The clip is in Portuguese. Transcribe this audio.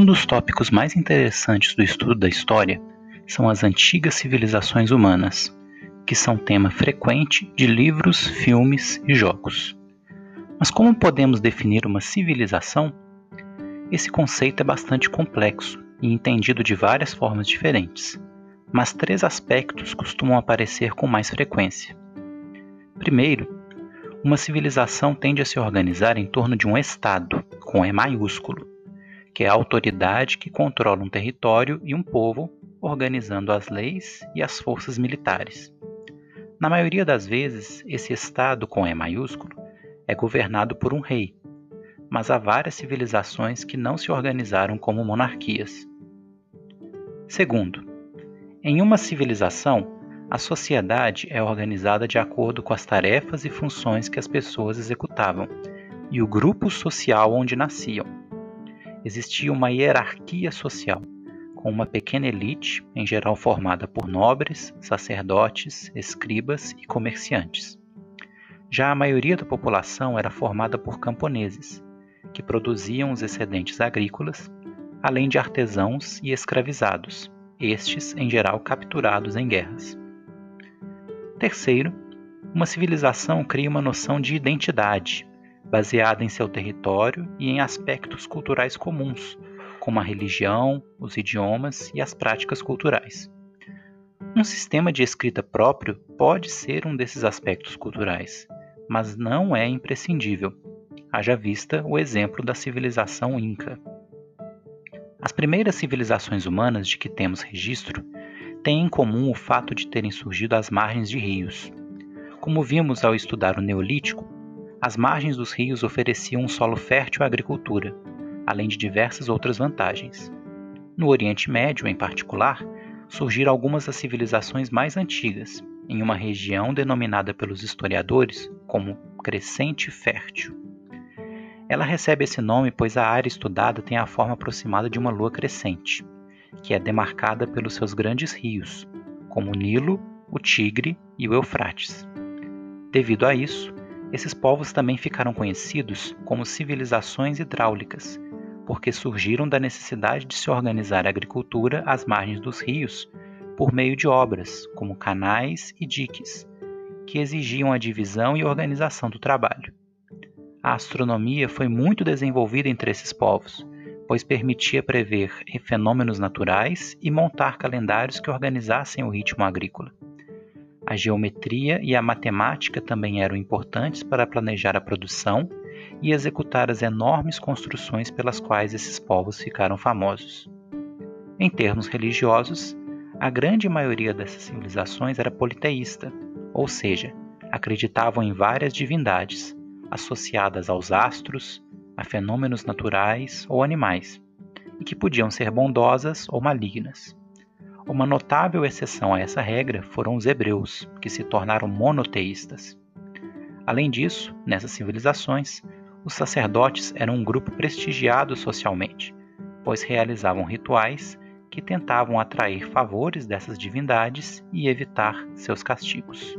Um dos tópicos mais interessantes do estudo da história são as antigas civilizações humanas, que são tema frequente de livros, filmes e jogos. Mas como podemos definir uma civilização? Esse conceito é bastante complexo e entendido de várias formas diferentes, mas três aspectos costumam aparecer com mais frequência. Primeiro, uma civilização tende a se organizar em torno de um Estado, com E maiúsculo, que é a autoridade que controla um território e um povo, organizando as leis e as forças militares. Na maioria das vezes, esse Estado com E maiúsculo é governado por um rei, mas há várias civilizações que não se organizaram como monarquias. Segundo, em uma civilização, a sociedade é organizada de acordo com as tarefas e funções que as pessoas executavam e o grupo social onde nasciam. Existia uma hierarquia social, com uma pequena elite, em geral formada por nobres, sacerdotes, escribas e comerciantes. Já a maioria da população era formada por camponeses, que produziam os excedentes agrícolas, além de artesãos e escravizados, estes em geral capturados em guerras. Terceiro, uma civilização cria uma noção de identidade, baseada em seu território e em aspectos culturais comuns, como a religião, os idiomas e as práticas culturais. Um sistema de escrita próprio pode ser um desses aspectos culturais, mas não é imprescindível. Haja vista o exemplo da civilização Inca. As primeiras civilizações humanas de que temos registro têm em comum o fato de terem surgido às margens de rios. Como vimos ao estudar o Neolítico, as margens dos rios ofereciam um solo fértil à agricultura, além de diversas outras vantagens. No Oriente Médio, em particular, surgiram algumas das civilizações mais antigas, em uma região denominada pelos historiadores como Crescente Fértil. Ela recebe esse nome pois a área estudada tem a forma aproximada de uma lua crescente, que é demarcada pelos seus grandes rios, como o Nilo, o Tigre e o Eufrates. Devido a isso, esses povos também ficaram conhecidos como civilizações hidráulicas, porque surgiram da necessidade de se organizar a agricultura às margens dos rios por meio de obras, como canais e diques, que exigiam a divisão e organização do trabalho. A astronomia foi muito desenvolvida entre esses povos, pois permitia prever fenômenos naturais e montar calendários que organizassem o ritmo agrícola. A geometria e a matemática também eram importantes para planejar a produção e executar as enormes construções pelas quais esses povos ficaram famosos. Em termos religiosos, a grande maioria dessas civilizações era politeísta, ou seja, acreditavam em várias divindades, associadas aos astros, a fenômenos naturais ou animais, e que podiam ser bondosas ou malignas. Uma notável exceção a essa regra foram os hebreus, que se tornaram monoteístas. Além disso, nessas civilizações, os sacerdotes eram um grupo prestigiado socialmente, pois realizavam rituais que tentavam atrair favores dessas divindades e evitar seus castigos.